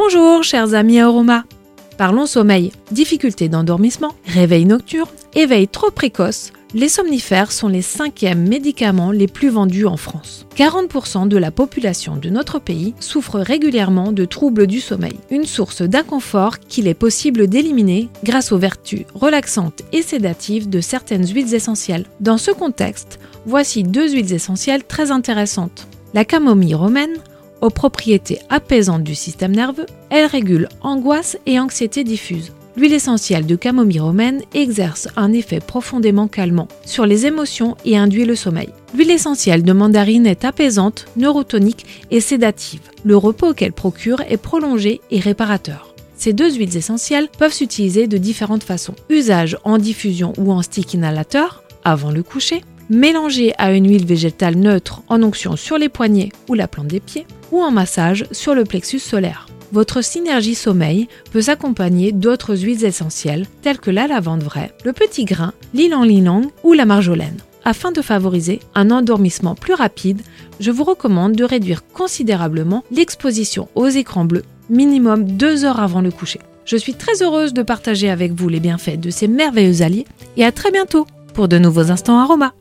Bonjour chers amis Aroma. Parlons sommeil, difficulté d'endormissement, réveil nocturne, éveil trop précoce. Les somnifères sont les cinquièmes médicaments les plus vendus en France. 40% de la population de notre pays souffre régulièrement de troubles du sommeil, une source d'inconfort qu'il est possible d'éliminer grâce aux vertus relaxantes et sédatives de certaines huiles essentielles. Dans ce contexte, voici deux huiles essentielles très intéressantes. La camomille romaine, aux propriétés apaisantes du système nerveux, elle régule angoisse et anxiété diffuse. L'huile essentielle de camomille romaine exerce un effet profondément calmant sur les émotions et induit le sommeil. L'huile essentielle de mandarine est apaisante, neurotonique et sédative. Le repos qu'elle procure est prolongé et réparateur. Ces deux huiles essentielles peuvent s'utiliser de différentes façons. Usage en diffusion ou en stick inhalateur, avant le coucher, mélangé à une huile végétale neutre en onction sur les poignets ou la plante des pieds, ou en massage sur le plexus solaire. Votre synergie sommeil peut s'accompagner d'autres huiles essentielles telles que la lavande vraie, le petit grain, l'ilang-lilang ou la marjolaine. Afin de favoriser un endormissement plus rapide, je vous recommande de réduire considérablement l'exposition aux écrans bleus, minimum 2 heures avant le coucher. Je suis très heureuse de partager avec vous les bienfaits de ces merveilleux alliés et à très bientôt pour de nouveaux instants aromas.